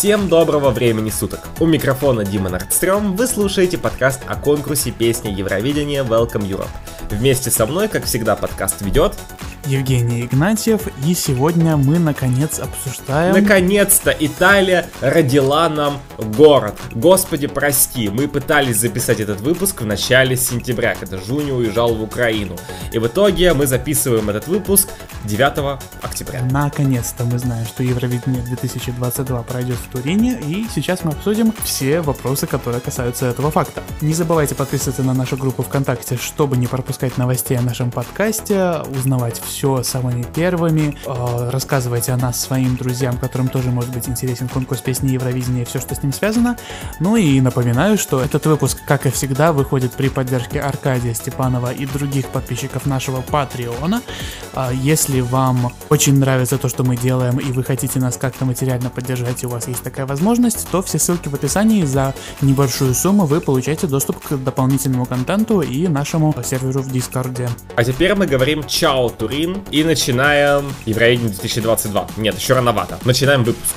Всем доброго времени суток! У микрофона Дима Нордстрём, вы слушаете подкаст о конкурсе песни Евровидения Welcome Europe. Вместе со мной, как всегда, подкаст ведет Евгений Игнатьев, и сегодня мы наконец обсуждаем... Наконец-то Италия родила нам город. Господи, прости, мы пытались записать этот выпуск в начале сентября, когда Жуни уезжал в Украину. И в итоге мы записываем этот выпуск 9 октября. Наконец-то мы знаем, что Евровидение 2022 пройдет в Турине, и сейчас мы обсудим все вопросы, которые касаются этого факта. Не забывайте подписываться на нашу группу ВКонтакте, чтобы не пропускать новостей о нашем подкасте, узнавать все самыми первыми, э, рассказывайте о нас своим друзьям, которым тоже может быть интересен конкурс песни Евровидения и все, что с ним связано. Ну и напоминаю, что этот выпуск, как и всегда, выходит при поддержке Аркадия Степанова и других подписчиков нашего Патреона. Э, если вам очень нравится то, что мы делаем, и вы хотите нас как-то материально поддержать, и у вас есть такая возможность, то все ссылки в описании. За небольшую сумму вы получаете доступ к дополнительному контенту и нашему серверу в Дискорде. А теперь мы говорим чао, Турин И начинаем Евровидение 2022. Нет, еще рановато. Начинаем выпуск.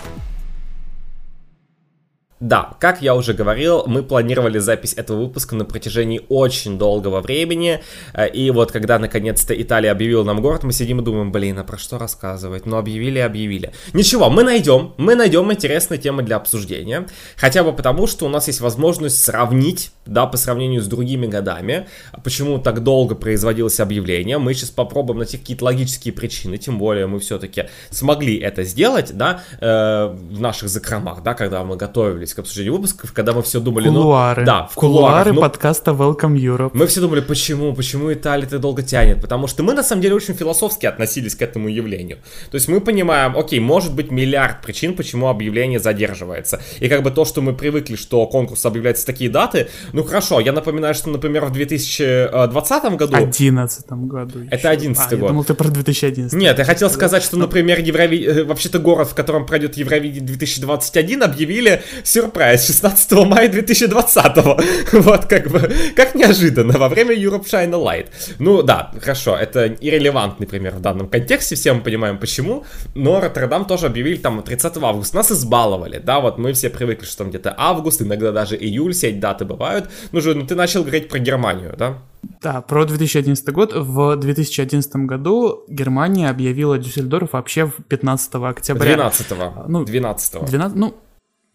Да, как я уже говорил, мы планировали запись этого выпуска на протяжении очень долгого времени, э, и вот когда наконец-то Италия объявила нам город, мы сидим и думаем, блин, а про что рассказывать? Ну объявили, объявили. Ничего, мы найдем, мы найдем интересные темы для обсуждения, хотя бы потому, что у нас есть возможность сравнить, да, по сравнению с другими годами, почему так долго производилось объявление, мы сейчас попробуем найти какие-то логические причины, тем более мы все-таки смогли это сделать, да, э, в наших закромах, да, когда мы готовились к обсуждению выпусков, когда мы все думали, кулуары. ну... Да, в кулуары ну, подкаста Welcome Europe. Мы все думали, почему, почему Италия так долго тянет, потому что мы на самом деле очень философски относились к этому явлению. То есть мы понимаем, окей, может быть миллиард причин, почему объявление задерживается. И как бы то, что мы привыкли, что конкурс объявляется такие даты, ну хорошо, я напоминаю, что, например, в 2020 году... 2011 году. Это 11 а, год. Я думал, ты про 2011. Нет, я хотел сказать, что, например, Еврови... Э, вообще-то город, в котором пройдет Евровидение 2021, объявили все Surprise 16 мая 2020. вот как бы, как неожиданно, во время Europe Shine Light. Ну да, хорошо, это иррелевантный пример в данном контексте, все мы понимаем почему, но Роттердам тоже объявили там 30 августа, нас избаловали, да, вот мы все привыкли, что там где-то август, иногда даже июль, все эти даты бывают. Ну же, ну ты начал говорить про Германию, да? Да, про 2011 год. В 2011 году Германия объявила Дюссельдорф вообще 15 октября. 12 ну, 12 12 ну,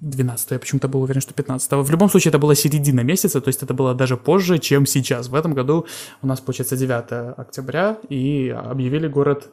12 я почему-то был уверен, что 15 В любом случае, это была середина месяца, то есть это было даже позже, чем сейчас. В этом году у нас, получается, 9 октября, и объявили город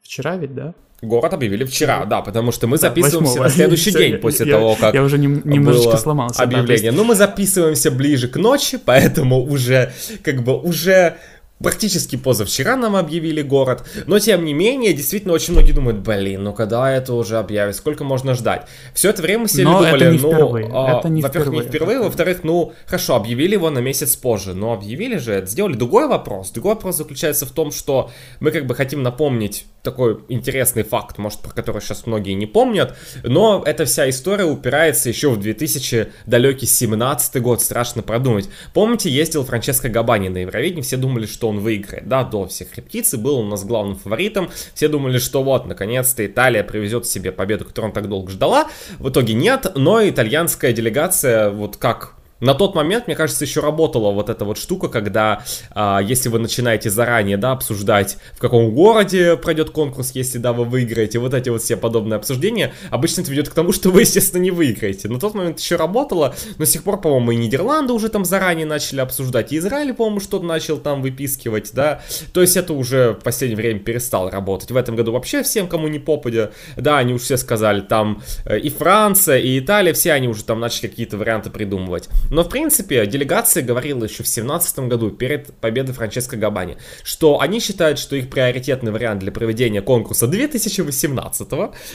вчера ведь, да? Город объявили вчера, да, потому что мы записываемся 8 на следующий день после я, того, как Я уже нем, немножечко сломался. Объявление. Да, есть... Ну, мы записываемся ближе к ночи, поэтому уже, как бы, уже Практически позавчера нам объявили город, но тем не менее, действительно, очень многие думают, блин, ну когда это уже объявят, сколько можно ждать? Все это время мы сидели но думали, это ну. А, это не во-первых, впервые, не впервые, во-вторых, ну, хорошо, объявили его на месяц позже, но объявили же, это сделали. Другой вопрос, другой вопрос заключается в том, что мы как бы хотим напомнить такой интересный факт, может, про который сейчас многие не помнят, но эта вся история упирается еще в 2000 далекий 17 год, страшно продумать. Помните, ездил Франческо Габани на Евровидении, все думали, что он выиграет, да, до всех рептиций, был у нас главным фаворитом, все думали, что вот, наконец-то Италия привезет себе победу, которую он так долго ждала, в итоге нет, но итальянская делегация, вот как на тот момент, мне кажется, еще работала вот эта вот штука, когда, а, если вы начинаете заранее, да, обсуждать, в каком городе пройдет конкурс, если, да, вы выиграете, вот эти вот все подобные обсуждения, обычно это ведет к тому, что вы, естественно, не выиграете. На тот момент еще работало, но с тех пор, по-моему, и Нидерланды уже там заранее начали обсуждать, и Израиль, по-моему, что-то начал там выпискивать, да, то есть это уже в последнее время перестало работать. В этом году вообще всем, кому не попадя, да, они уже все сказали, там э, и Франция, и Италия, все они уже там начали какие-то варианты придумывать. Но, в принципе, делегация говорила еще в 2017 году, перед победой Франческо Габани, что они считают, что их приоритетный вариант для проведения конкурса 2018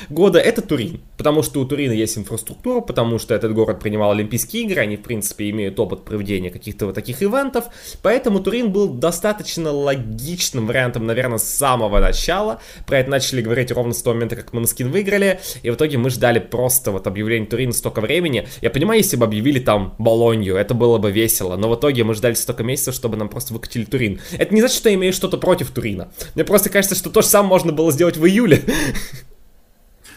года это Турин. Потому что у Турина есть инфраструктура, потому что этот город принимал Олимпийские игры, они, в принципе, имеют опыт проведения каких-то вот таких ивентов, поэтому Турин был достаточно логичным вариантом, наверное, с самого начала. Про это начали говорить ровно с того момента, как мы на скин выиграли, и в итоге мы ждали просто вот объявления Турина столько времени. Я понимаю, если бы объявили там Болонью, Болонью, это было бы весело, но в итоге мы ждали столько месяцев, чтобы нам просто выкатили Турин. Это не значит, что я имею что-то против Турина. Мне просто кажется, что то же самое можно было сделать в июле.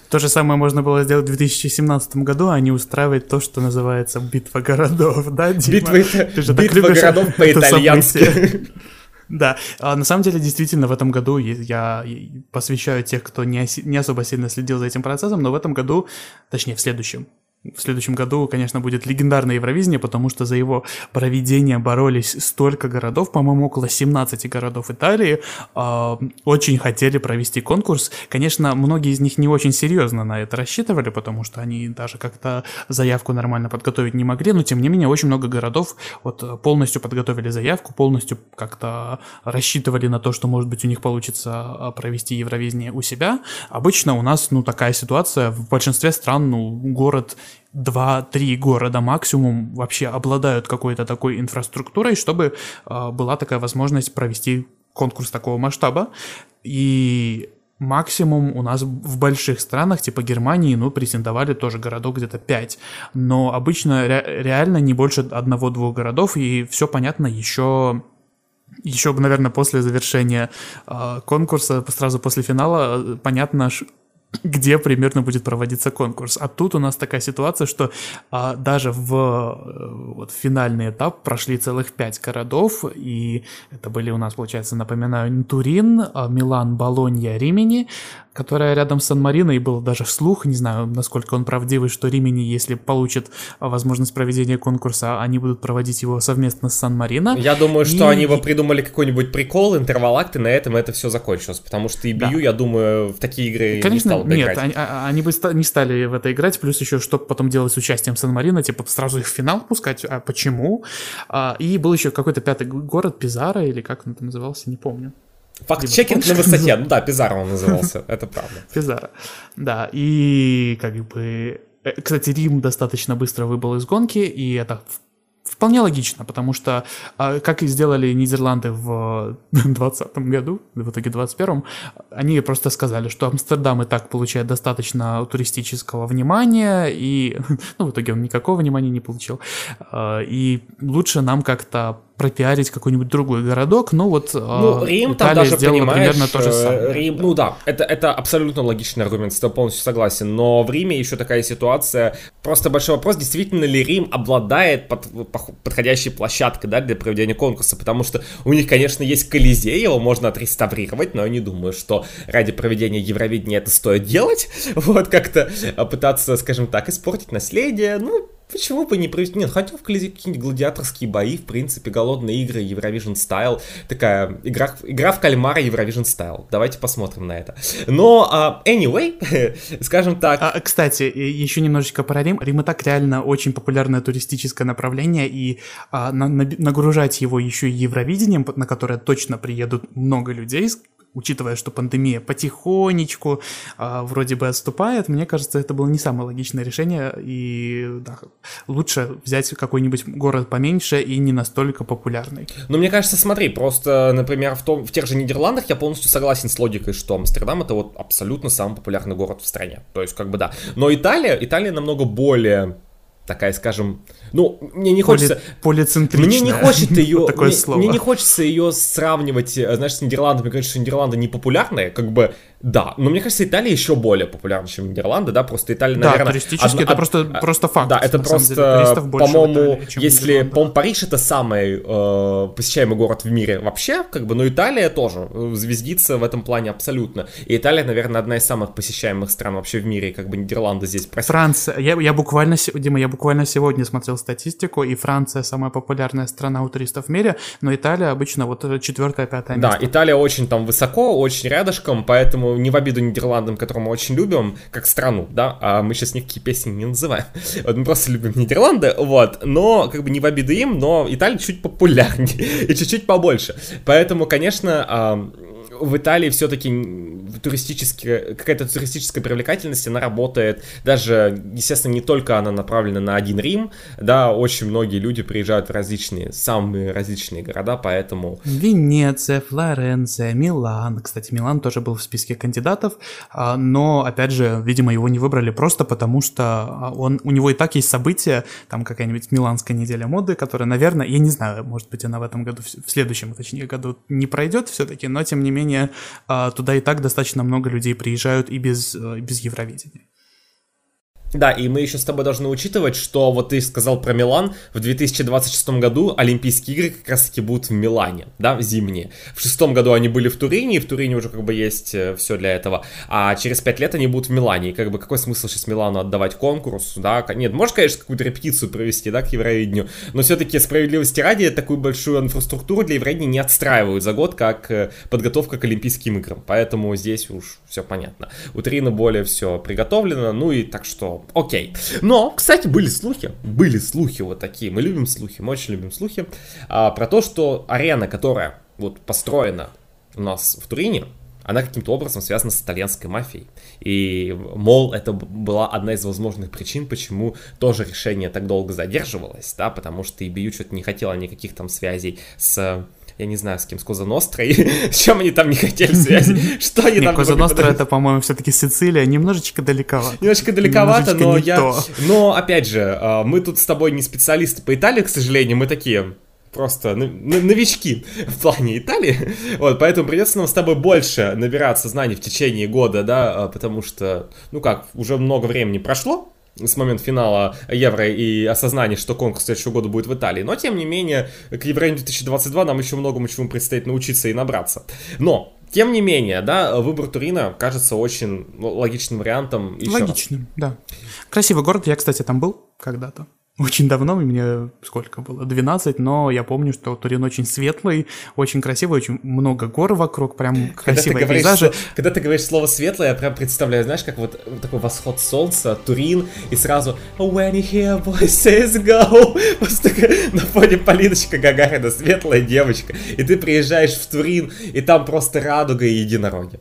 То же самое можно было сделать в 2017 году, а не устраивать то, что называется битва городов, да, Дима? Битва, Ты же битва городов по-итальянски. Да, а на самом деле, действительно, в этом году я посвящаю тех, кто не, не особо сильно следил за этим процессом, но в этом году, точнее, в следующем, в следующем году, конечно, будет легендарное Евровидение, потому что за его проведение боролись столько городов, по-моему, около 17 городов Италии, э, очень хотели провести конкурс. Конечно, многие из них не очень серьезно на это рассчитывали, потому что они даже как-то заявку нормально подготовить не могли, но тем не менее очень много городов вот полностью подготовили заявку, полностью как-то рассчитывали на то, что, может быть, у них получится а, провести Евровидение у себя. Обычно у нас, ну, такая ситуация, в большинстве стран, ну, город 2-3 города максимум вообще обладают какой-то такой инфраструктурой, чтобы э, была такая возможность провести конкурс такого масштаба. И максимум у нас в больших странах, типа Германии, ну, претендовали тоже городок где-то 5. Но обычно ре- реально не больше одного-двух городов, и все понятно еще еще, наверное, после завершения э, конкурса, сразу после финала, э, понятно, где примерно будет проводиться конкурс. А тут у нас такая ситуация, что а, даже в э, вот, финальный этап прошли целых пять городов, и это были у нас, получается, напоминаю, Турин, а, Милан, Болонья, Римени, которая рядом с Сан-Марино, и был даже вслух, не знаю, насколько он правдивый, что Римени, если получит возможность проведения конкурса, они будут проводить его совместно с Сан-Марино. Я думаю, и... что они бы придумали какой-нибудь прикол, интервал и на этом это все закончилось, потому что и да. я думаю, в такие игры Конечно, не стал бы нет, играть. Они, а, они бы не стали в это играть, плюс еще что потом делать с участием Сан-Марино, типа сразу их в финал пускать, а почему? А, и был еще какой-то пятый город, Пизара, или как он там назывался, не помню. Факт-чекинг на высоте. Ну да, Пизаро он назывался, это правда. Пизаро, да. И как бы... Э, кстати, Рим достаточно быстро выбыл из гонки, и это вполне логично, потому что, а, как и сделали Нидерланды в 2020 году, в итоге 2021, они просто сказали, что Амстердам и так получает достаточно туристического внимания, и ну, в итоге он никакого внимания не получил. А, и лучше нам как-то пропиарить какой-нибудь другой городок, но вот ну, Рим Италия там даже, сделала примерно то же самое. Рим, ну да, это, это абсолютно логичный аргумент, с тобой полностью согласен, но в Риме еще такая ситуация, просто большой вопрос, действительно ли Рим обладает под, подходящей площадкой, да, для проведения конкурса, потому что у них, конечно, есть Колизей, его можно отреставрировать, но я не думаю, что ради проведения Евровидения это стоит делать, вот как-то пытаться, скажем так, испортить наследие, ну, Почему бы не провести? Нет, хотя в какие-нибудь гладиаторские бои, в принципе, голодные игры, Eurovision Style, такая игра, игра в кальмара Eurovision Style. Давайте посмотрим на это. Но, uh, anyway, скажем так... А, кстати, еще немножечко про Рим. Рим так реально очень популярное туристическое направление, и а, на, на, нагружать его еще и Евровидением, на которое точно приедут много людей, учитывая, что пандемия потихонечку э, вроде бы отступает, мне кажется, это было не самое логичное решение, и да, лучше взять какой-нибудь город поменьше и не настолько популярный. Ну, мне кажется, смотри, просто, например, в, том, в тех же Нидерландах я полностью согласен с логикой, что Амстердам это вот абсолютно самый популярный город в стране. То есть, как бы да. Но Италия, Италия намного более такая, скажем, ну, мне не хочется... Полицентричная. Мне не хочется ее... Такое мне, слово. Мне не хочется ее сравнивать, э, знаешь, с Нидерландами. Конечно, что Нидерланды не популярные, как бы, да. Но мне кажется, Италия еще более популярна, чем Нидерланды, да, просто Италия, да, наверное... туристически одна, это просто, просто факт. Да, это просто, по-моему, если, по-моему, Париж это самый э, посещаемый город в мире вообще, как бы, но Италия тоже э, звездится в этом плане абсолютно. И Италия, наверное, одна из самых посещаемых стран вообще в мире, как бы Нидерланды здесь. Прости. Франция, я, я буквально, Дима, я буквально сегодня смотрел статистику, и Франция самая популярная страна у туристов в мире, но Италия обычно вот четвертое, пятое место. Да, Италия очень там высоко, очень рядышком, поэтому не в обиду Нидерландам, которые мы очень любим, как страну, да, а мы сейчас никакие песни не называем. Вот мы просто любим Нидерланды, вот, но как бы не в обиду им, но Италия чуть популярнее и чуть-чуть побольше. Поэтому, конечно, в Италии все-таки туристическая, какая-то туристическая привлекательность, она работает. Даже, естественно, не только она направлена на один Рим, да, очень многие люди приезжают в различные, самые различные города, поэтому... Венеция, Флоренция, Милан, кстати, Милан тоже был в списке кандидатов, а, но, опять же, видимо, его не выбрали просто потому, что а, он, у него и так есть события, там какая-нибудь Миланская неделя моды, которая, наверное, я не знаю, может быть, она в этом году, в следующем, точнее, году не пройдет все-таки, но, тем не менее, менее, а, туда и так достаточно много людей приезжают и без, э, без Евровидения. Да, и мы еще с тобой должны учитывать, что вот ты сказал про Милан, в 2026 году Олимпийские игры как раз таки будут в Милане, да, зимние. В шестом году они были в Турине, и в Турине уже как бы есть э, все для этого, а через пять лет они будут в Милане, и как бы какой смысл сейчас Милану отдавать конкурс, да, нет, можешь, конечно, какую-то репетицию провести, да, к Евровидению, но все-таки справедливости ради такую большую инфраструктуру для Евровидения не отстраивают за год, как э, подготовка к Олимпийским играм, поэтому здесь уж все понятно. У Турина более все приготовлено, ну и так что окей. Но, кстати, были слухи, были слухи вот такие, мы любим слухи, мы очень любим слухи, а, про то, что арена, которая вот построена у нас в Турине, она каким-то образом связана с итальянской мафией. И, мол, это была одна из возможных причин, почему тоже решение так долго задерживалось, да, потому что EBU что-то не хотела никаких там связей с я не знаю, с кем, с Коза Нострой, с чем они там не хотели связи, что они там... Коза Ностра это, по-моему, все-таки Сицилия, немножечко далековато. Немножечко далековато, но я... Но, опять же, а, мы тут с тобой не специалисты по Италии, к сожалению, мы такие просто новички в плане Италии, вот, поэтому придется нам с тобой больше набираться знаний в течение года, да, а, потому что, ну как, уже много времени прошло, с момента финала Евро и осознание, что конкурс следующего года будет в Италии. Но, тем не менее, к Евро 2022 нам еще многому чему предстоит научиться и набраться. Но, тем не менее, да, выбор Турина кажется очень логичным вариантом. Еще Логичным, раз. да. Красивый город, я, кстати, там был когда-то очень давно, мне сколько было, 12, но я помню, что Турин очень светлый, очень красивый, очень много гор вокруг, прям красивые когда пейзажи. Что, когда ты говоришь слово светлое, я прям представляю, знаешь, как вот такой восход солнца, Турин, и сразу When you hear voices go, просто на фоне Полиночка Гагарина, светлая девочка, и ты приезжаешь в Турин, и там просто радуга и единороги.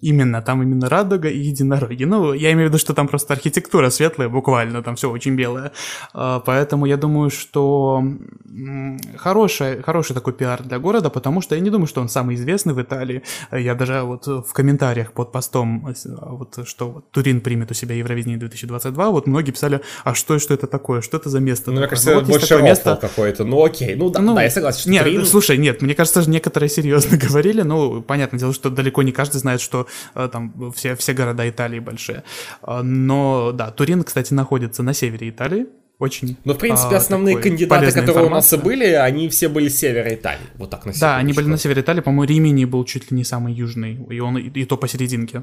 Именно, там именно радуга и единороги. Ну, я имею в виду, что там просто архитектура светлая, буквально, там все очень белое. А, поэтому я думаю, что хороший, хороший такой пиар для города, потому что я не думаю, что он самый известный в Италии. Я даже вот в комментариях под постом, а, вот, что вот, Турин примет у себя Евровидение 2022, вот многие писали, а что, что это такое, что это за место? Ну, мне кажется, ну, вот больше место какое-то, ну окей, ну да, ну, да, я согласен, нет, Турин... Слушай, нет, мне кажется, некоторые серьезно говорили, ну, понятное дело, что далеко не каждый знает, что там все, все города Италии большие. Э, но да, Турин, кстати, находится на севере Италии, очень. Ну, в принципе, а, основные кандидаты, которые у нас были, они все были с севера Италии. Вот так на Да, они были на севере Италии. По-моему, Римини был чуть ли не самый южный, и он и, и то посерединке.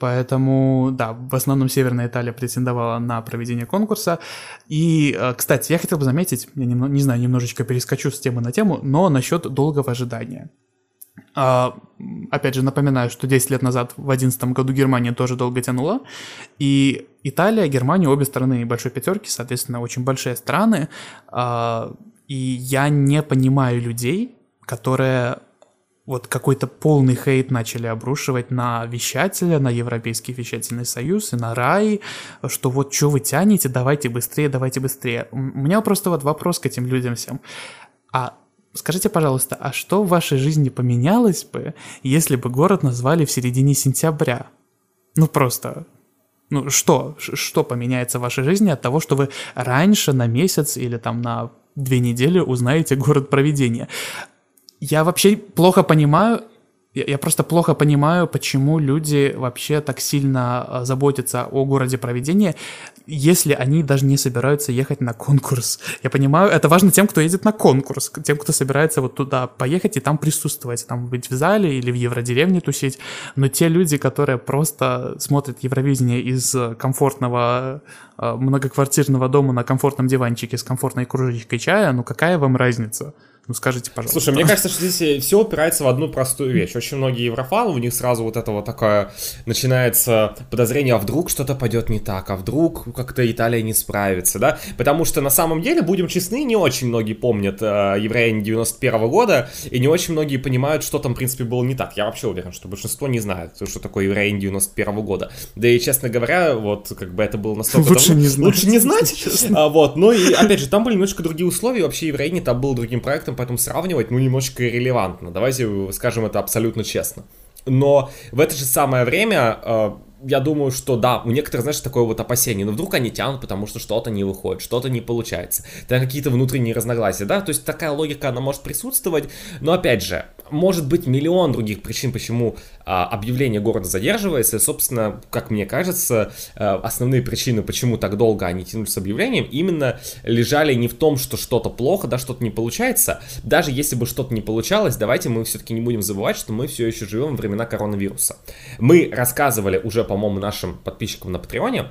Поэтому, да, в основном Северная Италия претендовала на проведение конкурса. И, э, кстати, я хотел бы заметить, я не, не знаю, немножечко перескочу с темы на тему, но насчет долгого ожидания. А, опять же, напоминаю, что 10 лет назад, в 2011 году, Германия тоже долго тянула. И Италия, Германия, обе стороны большой пятерки, соответственно, очень большие страны. А, и я не понимаю людей, которые вот какой-то полный хейт начали обрушивать на вещателя, на Европейский вещательный союз и на РАИ, что вот что вы тянете, давайте быстрее, давайте быстрее. У меня просто вот вопрос к этим людям всем. А Скажите, пожалуйста, а что в вашей жизни поменялось бы, если бы город назвали в середине сентября? Ну просто, ну что, что поменяется в вашей жизни от того, что вы раньше на месяц или там на две недели узнаете город проведения? Я вообще плохо понимаю, я, я просто плохо понимаю, почему люди вообще так сильно а, заботятся о городе проведения, если они даже не собираются ехать на конкурс. Я понимаю, это важно тем, кто едет на конкурс, тем, кто собирается вот туда поехать и там присутствовать, там быть в зале или в Евродеревне тусить. Но те люди, которые просто смотрят Евровидение из комфортного а, многоквартирного дома на комфортном диванчике с комфортной кружечкой чая, ну какая вам разница? Ну, скажите, пожалуйста. Слушай, мне кажется, что здесь все упирается в одну простую вещь. Очень многие еврофаны, у них сразу вот это вот такое начинается подозрение, а вдруг что-то пойдет не так, а вдруг как-то Италия не справится, да? Потому что на самом деле, будем честны, не очень многие помнят э, Евреяне 91 года, и не очень многие понимают, что там, в принципе, было не так. Я вообще уверен, что большинство не знает, что такое Евреяне 91 года. Да и, честно говоря, вот как бы это было настолько... Лучше давно... не знать. Лучше не знать. А, вот, ну и, опять же, там были немножко другие условия, вообще Евреяне там был другим проектом, проектом, поэтому сравнивать, ну, немножечко иррелевантно. Давайте скажем это абсолютно честно. Но в это же самое время э, я думаю, что да, у некоторых, знаешь, такое вот опасение, но вдруг они тянут, потому что что-то не выходит, что-то не получается, там какие-то внутренние разногласия, да, то есть такая логика, она может присутствовать, но опять же, может быть миллион других причин, почему а, объявление города задерживается. И, собственно, как мне кажется, а, основные причины, почему так долго они тянулись с объявлением, именно лежали не в том, что что-то плохо, да, что-то не получается. Даже если бы что-то не получалось, давайте мы все-таки не будем забывать, что мы все еще живем во времена коронавируса. Мы рассказывали уже, по-моему, нашим подписчикам на Патреоне,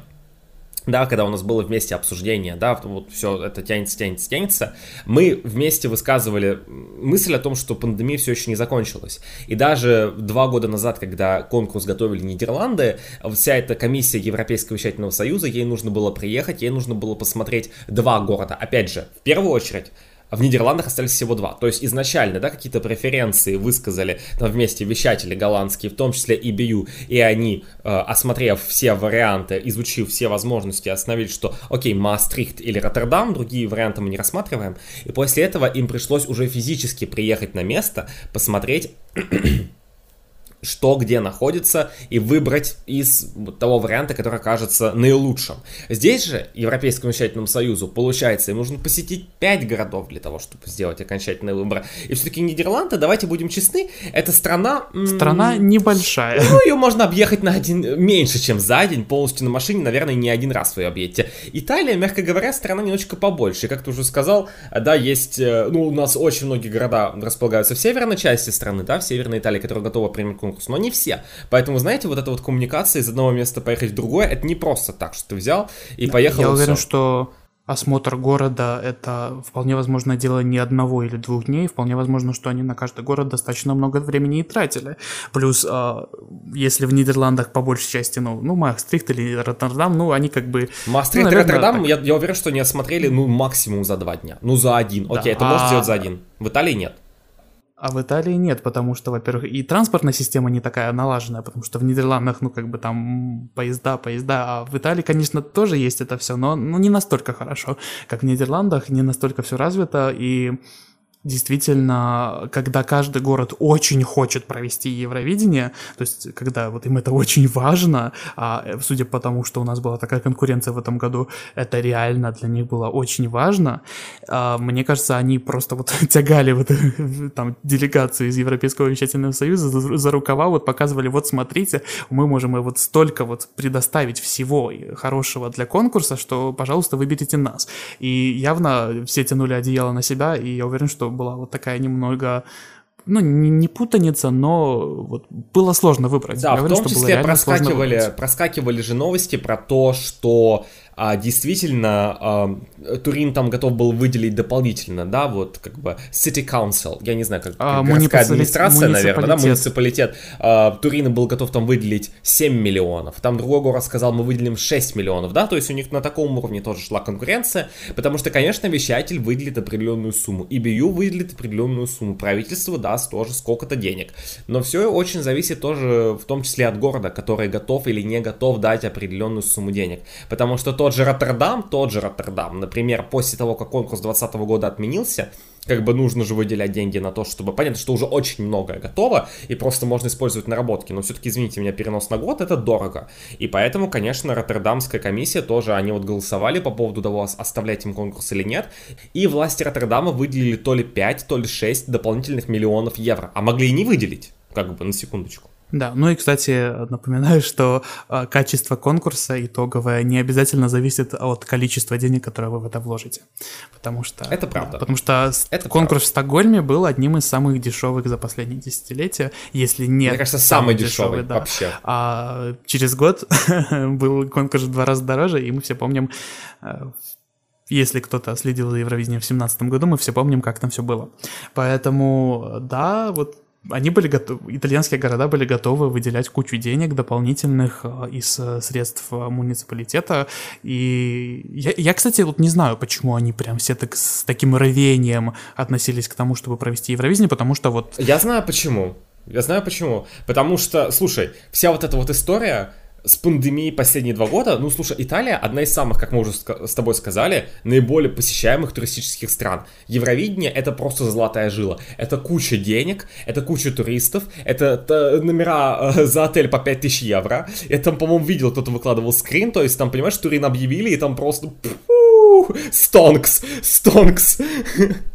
да, когда у нас было вместе обсуждение, да, вот все это тянется, тянется, тянется, мы вместе высказывали мысль о том, что пандемия все еще не закончилась. И даже два года назад, когда конкурс готовили Нидерланды, вся эта комиссия Европейского вещательного союза, ей нужно было приехать, ей нужно было посмотреть два города. Опять же, в первую очередь, в Нидерландах остались всего два. То есть изначально, да, какие-то преференции высказали там вместе вещатели голландские, в том числе и BU, и они, э, осмотрев все варианты, изучив все возможности, остановились, что окей, Маастрихт или Роттердам, другие варианты мы не рассматриваем. И после этого им пришлось уже физически приехать на место, посмотреть что где находится, и выбрать из того варианта, который кажется наилучшим. Здесь же, Европейскому вещательному союзу, получается, им нужно посетить 5 городов для того, чтобы сделать окончательный выбор. И все-таки Нидерланды, давайте будем честны, это страна... Страна небольшая. Ну, ее можно объехать на один меньше, чем за день, полностью на машине, наверное, не один раз вы ее объедете. Италия, мягко говоря, страна немножечко побольше. И как ты уже сказал, да, есть, э, ну, у нас очень многие города располагаются в северной части страны, да, в Северной Италии, которая готова принять конкурс, но не все. Поэтому, знаете, вот эта вот коммуникация из одного места поехать в другое, это не просто так, что ты взял и поехал. Я и уверен, все. что осмотр города это вполне возможно дело не одного или двух дней, вполне возможно, что они на каждый город достаточно много времени и тратили. Плюс, э, если в Нидерландах по большей части, ну, ну Маастрихт или Роттердам, ну, они как бы... Маастрихт ну, и Роттердам, я, я уверен, что они осмотрели, ну, максимум за два дня. Ну, за один. Окей, да. это а... можно сделать за один. В Италии нет. А в Италии нет, потому что, во-первых, и транспортная система не такая налаженная, потому что в Нидерландах, ну, как бы там поезда, поезда, а в Италии, конечно, тоже есть это все, но ну, не настолько хорошо, как в Нидерландах, не настолько все развито, и действительно, когда каждый город очень хочет провести Евровидение, то есть когда вот им это очень важно, а судя по тому, что у нас была такая конкуренция в этом году, это реально для них было очень важно, а, мне кажется, они просто вот тягали вот там делегацию из Европейского вещательного союза за, за рукава, вот показывали, вот смотрите, мы можем вот столько вот предоставить всего хорошего для конкурса, что, пожалуйста, выберите нас. И явно все тянули одеяло на себя, и я уверен, что была вот такая немного ну, не, не путаница, но вот было сложно выбрать. Да, Я в том числе проскакивали, проскакивали же новости про то, что а, действительно а, Турин там готов был выделить дополнительно, да, вот как бы City Council, я не знаю, как а, городская администрация, наверное, да, муниципалитет, Турин был готов там выделить 7 миллионов, там другой город сказал, мы выделим 6 миллионов, да, то есть у них на таком уровне тоже шла конкуренция, потому что, конечно, вещатель выделит определенную сумму, ИБЮ выделит определенную сумму, правительство даст тоже сколько-то денег, но все очень зависит тоже в том числе от города, который готов или не готов дать определенную сумму денег, потому что тот же Роттердам, тот же Роттердам, например, после того, как конкурс 2020 года отменился, как бы нужно же выделять деньги на то, чтобы... Понятно, что уже очень многое готово, и просто можно использовать наработки, но все-таки, извините меня, перенос на год — это дорого. И поэтому, конечно, Роттердамская комиссия тоже, они вот голосовали по поводу того, оставлять им конкурс или нет, и власти Роттердама выделили то ли 5, то ли 6 дополнительных миллионов евро, а могли и не выделить, как бы, на секундочку. Да, ну и, кстати, напоминаю, что э, качество конкурса итоговое не обязательно зависит от количества денег, которое вы в это вложите. Потому что... Это правда. Потому что это конкурс правда. в Стокгольме был одним из самых дешевых за последние десятилетия, если не... Мне кажется, самый, самый дешевый, дешевый да. вообще. А через год был конкурс в два раза дороже, и мы все помним э, если кто-то следил за Евровидением в 2017 году, мы все помним, как там все было. Поэтому, да, вот они были готовы, итальянские города были готовы выделять кучу денег дополнительных э, из э, средств э, муниципалитета. И я, я, кстати, вот не знаю, почему они прям все так с таким рвением относились к тому, чтобы провести Евровидение, потому что вот... Я знаю почему. Я знаю почему. Потому что, слушай, вся вот эта вот история, с пандемией последние два года, ну, слушай, Италия одна из самых, как мы уже с тобой сказали, наиболее посещаемых туристических стран. Евровидение — это просто золотая жила. Это куча денег, это куча туристов, это номера э, за отель по 5000 евро. Я там, по-моему, видел, кто-то выкладывал скрин, то есть там, понимаешь, Турин объявили, и там просто... Стонкс! Стонкс!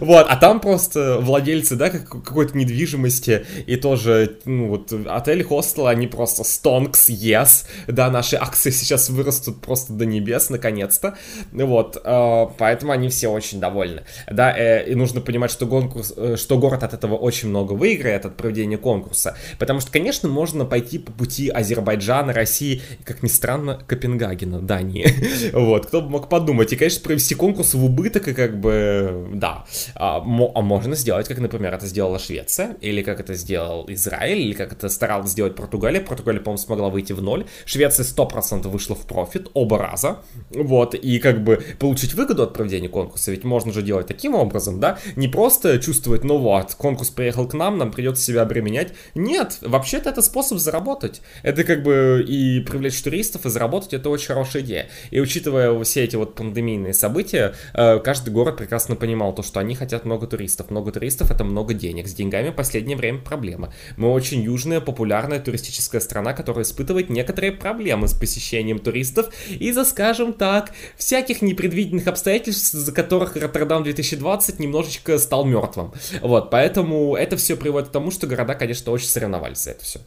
Вот, а там просто владельцы, да, как, какой-то недвижимости и тоже, ну, вот, отель, хостел, они просто stonks, yes, да, наши акции сейчас вырастут просто до небес, наконец-то, вот, э, поэтому они все очень довольны, да, э, и нужно понимать, что, конкурс, э, что город от этого очень много выиграет, от проведения конкурса, потому что, конечно, можно пойти по пути Азербайджана, России, как ни странно, Копенгагена, Дании, вот, кто бы мог подумать, и, конечно, провести конкурс в убыток, и как бы, да, а, а можно сделать, как, например, это сделала Швеция, или как это сделал Израиль, или как это старалась сделать Португалия. Португалия, по-моему, смогла выйти в ноль. Швеция 100% вышла в профит оба раза. Вот, и как бы получить выгоду от проведения конкурса, ведь можно же делать таким образом, да, не просто чувствовать, ну вот, конкурс приехал к нам, нам придется себя обременять. Нет, вообще-то это способ заработать. Это как бы и привлечь туристов, и заработать, это очень хорошая идея. И учитывая все эти вот пандемийные события, э, каждый город прекрасно понимал то, что они хотят много туристов. Много туристов это много денег. С деньгами в последнее время проблема. Мы очень южная, популярная туристическая страна, которая испытывает некоторые проблемы с посещением туристов из-за, скажем так, всяких непредвиденных обстоятельств, за которых Роттердам 2020 немножечко стал мертвым. Вот, поэтому это все приводит к тому, что города, конечно, очень соревновались за это все.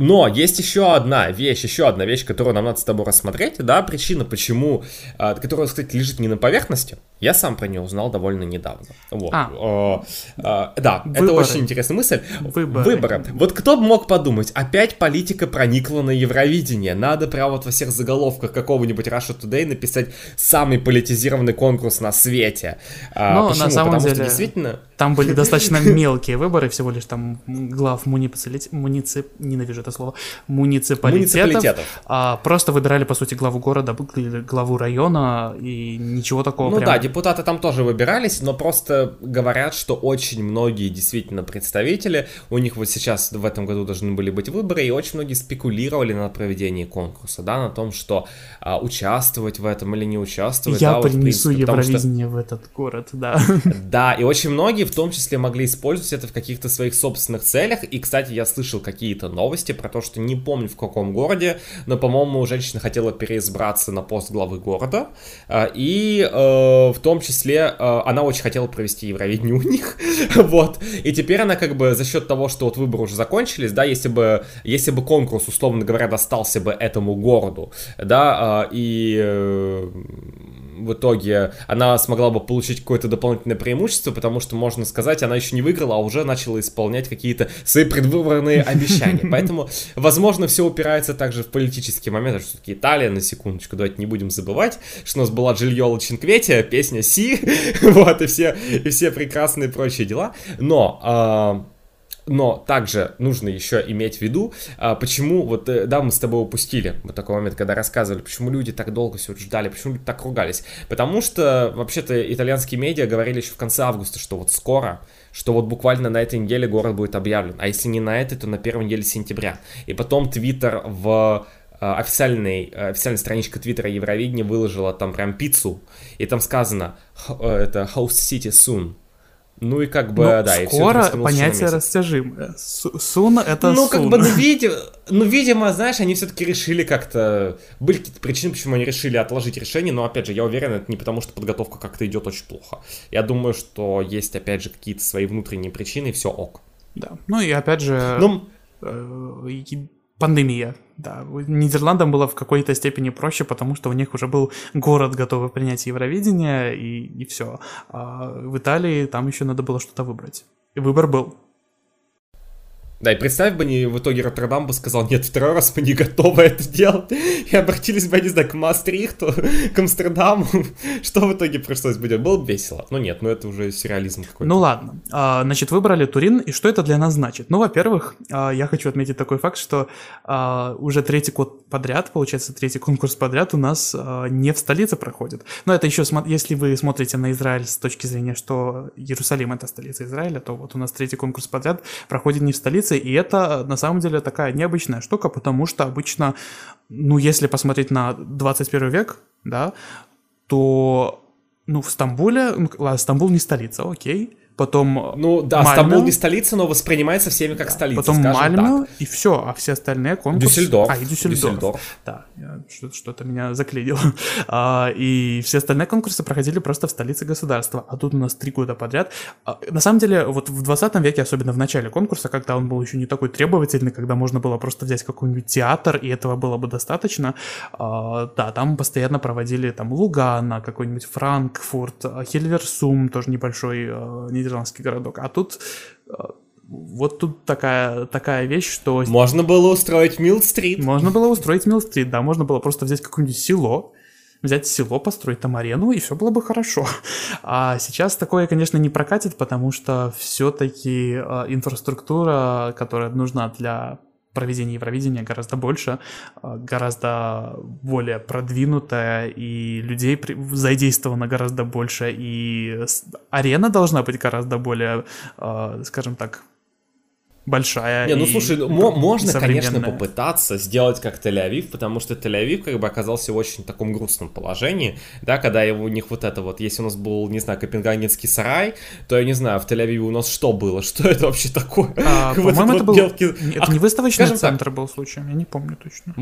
Но есть еще одна вещь, еще одна вещь, которую нам надо с тобой рассмотреть, да, причина, почему, э, которая, кстати, лежит не на поверхности, я сам про нее узнал довольно недавно. Вот. А. Э, э, да, Выборы. это очень интересная мысль. Выборы. Выборы. Вот кто бы мог подумать, опять политика проникла на Евровидение, надо прямо вот во всех заголовках какого-нибудь Russia Today написать самый политизированный конкурс на свете. Но Почему? на самом Потому деле... что действительно... Там были достаточно мелкие выборы, всего лишь там глав муниципалитет, муницип, ненавижу это слово, муниципалитетов. муниципалитетов. А, просто выбирали, по сути, главу города, главу района, и ничего такого Ну прям... да, депутаты там тоже выбирались, но просто говорят, что очень многие действительно представители, у них вот сейчас в этом году должны были быть выборы, и очень многие спекулировали на проведении конкурса, да, на том, что а, участвовать в этом или не участвовать. Я да, принесу вот, принципе, Евровидение что... в этот город, да. Да, и очень многие в том числе могли использовать это в каких-то своих собственных целях. И, кстати, я слышал какие-то новости про то, что не помню в каком городе, но, по-моему, женщина хотела переизбраться на пост главы города. А, и э, в том числе э, она очень хотела провести Евровидение у них. вот. И теперь она как бы за счет того, что вот выборы уже закончились, да, если бы, если бы конкурс, условно говоря, достался бы этому городу, да, э, и в итоге она смогла бы получить какое-то дополнительное преимущество, потому что, можно сказать, она еще не выиграла, а уже начала исполнять какие-то свои предвыборные обещания. Поэтому, возможно, все упирается также в политические моменты, что таки Италия, на секундочку, давайте не будем забывать, что у нас была Джильола Чинкветия, песня Си, вот, и все, и все прекрасные прочие дела. Но... Э, но также нужно еще иметь в виду, а, почему, вот, э, да, мы с тобой упустили вот такой момент, когда рассказывали, почему люди так долго все ждали, почему люди так ругались. Потому что, вообще-то, итальянские медиа говорили еще в конце августа, что вот скоро, что вот буквально на этой неделе город будет объявлен. А если не на этой, то на первой неделе сентября. И потом Твиттер в а, официальной, официальная страничка Твиттера Евровидения выложила там прям пиццу, и там сказано, э, это host city soon, ну и как бы, ну, да, скоро и понятие растяжимое. Сун это Ну, как бы, ну, видимо, ну, видимо, знаешь, они все-таки решили как-то... Были какие-то причины, почему они решили отложить решение, но, опять же, я уверен, это не потому, что подготовка как-то идет очень плохо. Я думаю, что есть, опять же, какие-то свои внутренние причины, и все ок. Да, ну и, опять же, ну, пандемия. Да, Нидерландам было в какой-то степени проще, потому что у них уже был город, готовый принять Евровидение, и, и все. А в Италии там еще надо было что-то выбрать. И выбор был. Да, и представь бы, они в итоге Роттердам бы сказал, нет, второй раз мы не готовы это делать. И обратились бы, я не знаю, к Мастрихту, к Амстердаму. Что в итоге пришлось бы делать? Было бы весело. Ну нет, ну это уже сюрреализм какой-то. Ну ладно. А, значит, выбрали Турин, и что это для нас значит? Ну, во-первых, а, я хочу отметить такой факт, что а, уже третий год подряд, получается, третий конкурс подряд у нас не в столице проходит. Но это еще, если вы смотрите на Израиль с точки зрения, что Иерусалим это столица Израиля, то вот у нас третий конкурс подряд проходит не в столице, границы, и это на самом деле такая необычная штука, потому что обычно, ну, если посмотреть на 21 век, да, то, ну, в Стамбуле, ну, Стамбул не столица, окей, потом Ну да, Мальмё. Стамбул не столица, но воспринимается всеми как столица, потом Мальмё, так. и все, а все остальные конкурсы... Дюссельдорф. А, и Дюссельдорф. Дюссельдорф. Да, что-то меня заклинило. А, и все остальные конкурсы проходили просто в столице государства, а тут у нас три года подряд. А, на самом деле, вот в 20 веке, особенно в начале конкурса, когда он был еще не такой требовательный, когда можно было просто взять какой-нибудь театр, и этого было бы достаточно, а, да, там постоянно проводили там Лугано, какой-нибудь Франкфурт, а, Хильверсум, тоже небольшой нидерландский городок. А тут а, вот тут такая, такая вещь, что Можно было устроить Миллстрит. можно было устроить Миллстрит, да, можно было просто взять какое-нибудь село, взять село, построить там арену, и все было бы хорошо. А сейчас такое, конечно, не прокатит, потому что все-таки инфраструктура, которая нужна для проведения Евровидения гораздо больше, а, гораздо более продвинутая, и людей задействовано гораздо больше, и арена должна быть гораздо более, а, скажем так, большая. Не, ну и слушай, ну, мо- можно, конечно, попытаться сделать как Тель-Авив, потому что Тель-Авив как бы оказался в очень таком грустном положении, да, когда его, у них вот это вот, если у нас был, не знаю, Копенгагенский сарай, то я не знаю, в Тель-Авиве у нас что было, что это вообще такое? А, по-моему, это был... делки- Это не выставочный центр был случаем, я не помню точно.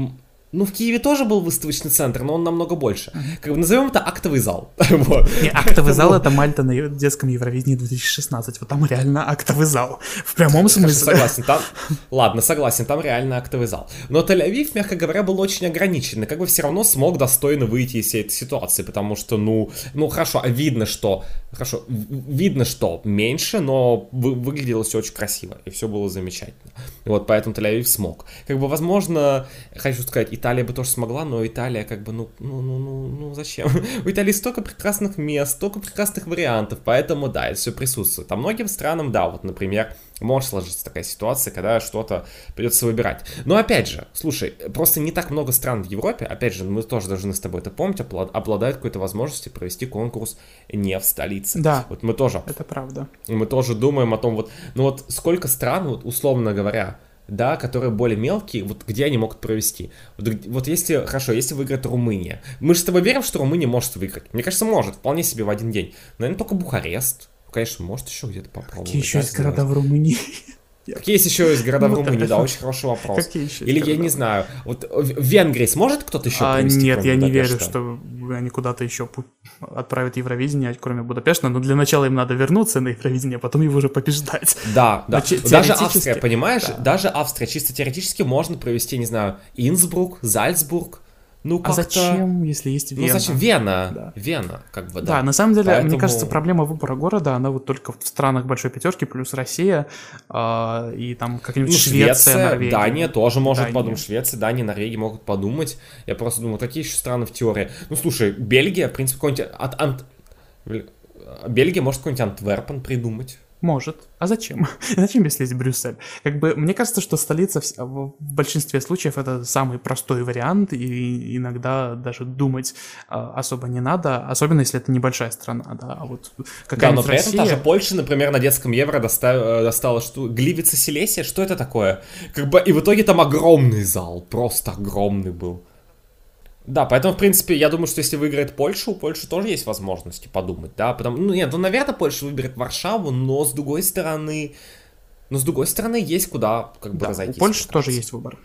Ну, в Киеве тоже был выставочный центр, но он намного больше. Как бы назовем это актовый зал. Вот. Не, актовый зал это Мальта на детском Евровидении 2016. Вот там реально актовый зал. В прямом смысле. согласен, там... Ладно, согласен, там реально актовый зал. Но Тель-Авив, мягко говоря, был очень ограничен, и как бы все равно смог достойно выйти из всей этой ситуации, потому что, ну, ну хорошо, а видно, что... Хорошо, видно, что меньше, но вы- выглядело все очень красиво, и все было замечательно. Вот, поэтому Тель-Авив смог. Как бы, возможно, хочу сказать, Италия бы тоже смогла, но Италия как бы, ну, ну, ну, ну, ну зачем? У Италии столько прекрасных мест, столько прекрасных вариантов, поэтому, да, это все присутствует. А многим странам, да, вот, например, может сложиться такая ситуация, когда что-то придется выбирать. Но опять же, слушай, просто не так много стран в Европе, опять же, мы тоже должны с тобой это помнить, обладают какой-то возможностью провести конкурс не в столице. Да. Вот мы тоже Это правда. мы тоже думаем о том, вот, ну вот сколько стран, вот, условно говоря, да, которые более мелкие, вот где они могут провести. Вот, вот если, хорошо, если выиграет Румыния. Мы же с тобой верим, что Румыния может выиграть. Мне кажется, может, вполне себе в один день. Наверное, только Бухарест. Конечно, может еще где-то попробовать. Какие еще да, есть города в Румынии? Какие есть еще есть города в Ну, Румынии? да. Да, очень хороший вопрос. Какие еще Или я не знаю. Вот в Венгрии сможет кто-то еще А, нет, я не верю, что они куда-то еще отправят Евровидение, кроме Будапешта. Но для начала им надо вернуться на Евровидение, а потом его уже побеждать. Да, да. Но Даже Австрия, понимаешь? да. Даже Австрия чисто теоретически можно провести, не знаю, Инсбрук, Зальцбург. Ну, А зачем, если есть Ну, Вена? зачем? Вена. Да. Вена, как бы, Да, да. на самом деле, Поэтому- мне кажется, проблема выбора города, она вот только в странах большой пятерки, плюс Россия, а, и там как-нибудь Ну, Швеция, Швеция, Норвегия. Дания тоже может Дания. подумать. Швеция, Дания, Норвегия могут подумать. Я просто думаю, какие еще страны в теории? Ну, слушай, Бельгия, в принципе, какой-нибудь... От, Ант- Бельгия может какой-нибудь Антверпен придумать. Может. А зачем? зачем, если есть Брюссель? Как бы, мне кажется, что столица в, в большинстве случаев это самый простой вариант, и иногда даже думать а, особо не надо, особенно если это небольшая страна, да, а вот Да, но какая-нибудь при этом Россия... та же Польша, например, на детском Евро доста- э, достала что? Гливица Силесия? Что это такое? Как бы, и в итоге там огромный зал, просто огромный был. Да, поэтому, в принципе, я думаю, что если выиграет Польша, у Польши тоже есть возможности подумать, да, потому, ну, нет, ну, наверное, Польша выберет Варшаву, но с другой стороны, но с другой стороны, есть куда, как бы, Да, у разойтись. Польши как тоже есть выбор.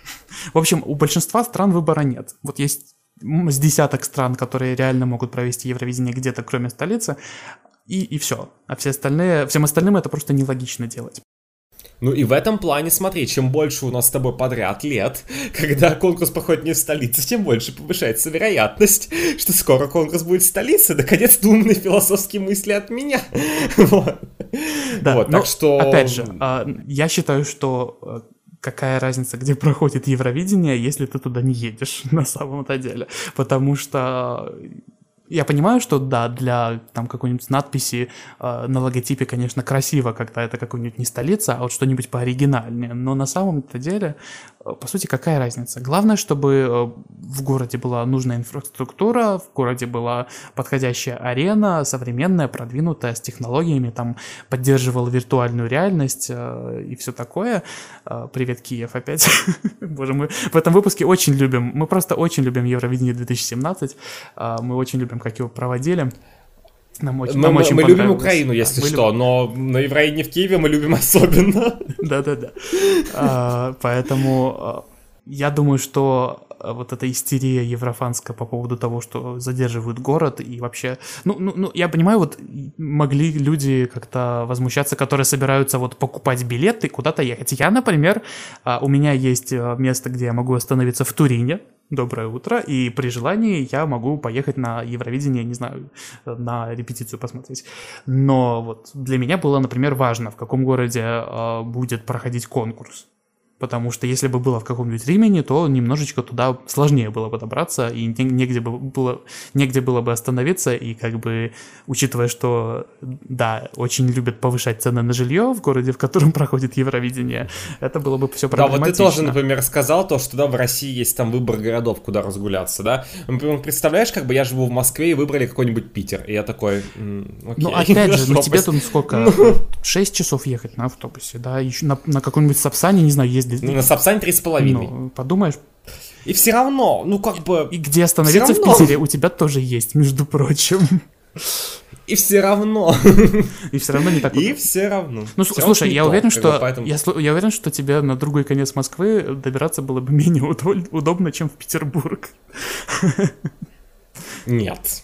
В общем, у большинства стран выбора нет. Вот есть с десяток стран, которые реально могут провести Евровидение где-то, кроме столицы, и, и все. А все остальные, всем остальным это просто нелогично делать. Ну и в этом плане, смотри, чем больше у нас с тобой подряд лет, когда конкурс проходит не в столице, тем больше повышается вероятность, что скоро конкурс будет в столице. Наконец-то умные философские мысли от меня. Вот. Да, Вот, но, так что... Опять же, а, я считаю, что а, какая разница, где проходит Евровидение, если ты туда не едешь на самом-то деле. Потому что я понимаю, что да, для там какой-нибудь надписи э, на логотипе, конечно, красиво, когда это какой-нибудь не столица, а вот что-нибудь пооригинальнее. Но на самом-то деле, по сути, какая разница? Главное, чтобы э, в городе была нужная инфраструктура, в городе была подходящая арена, современная, продвинутая, с технологиями, там поддерживала виртуальную реальность э, и все такое. Э, привет, Киев, опять. Боже, мы в этом выпуске очень любим, мы просто очень любим Евровидение 2017, э, мы очень любим, как его проводили. Нам очень, мы, нам очень мы любим Украину, если да, что, любим... но на Евроине в Киеве мы любим особенно. Да-да-да. А, поэтому а, я думаю, что а, вот эта истерия еврофанская по поводу того, что задерживают город и вообще... Ну, ну, ну я понимаю, вот могли люди как-то возмущаться, которые собираются вот покупать билеты, куда-то ехать. Я, например, у меня есть место, где я могу остановиться в Турине, Доброе утро, и при желании я могу поехать на Евровидение, не знаю, на репетицию посмотреть. Но вот для меня было, например, важно, в каком городе э, будет проходить конкурс потому что если бы было в каком-нибудь Римени, то немножечко туда сложнее было бы добраться, и негде, бы было, негде было бы остановиться, и как бы, учитывая, что, да, очень любят повышать цены на жилье в городе, в котором проходит Евровидение, это было бы все проблематично. Да, вот ты тоже, например, сказал то, что, да, в России есть там выбор городов, куда разгуляться, да? Например, представляешь, как бы я живу в Москве и выбрали какой-нибудь Питер, и я такой, окей. Ну, опять же, ну тебе тут сколько? 6 часов ехать на автобусе, да, еще на, на каком-нибудь Сапсане, не знаю, ездить ну, на Сапсане 3,5. Ну, подумаешь. И все равно, ну как бы... И где остановиться в Питере у тебя тоже есть, между прочим. И все равно. И все равно не так. И все равно. Ну, все слушай, я уверен, что поэтому... я, я уверен, что тебе на другой конец Москвы добираться было бы менее удобно, чем в Петербург. Нет.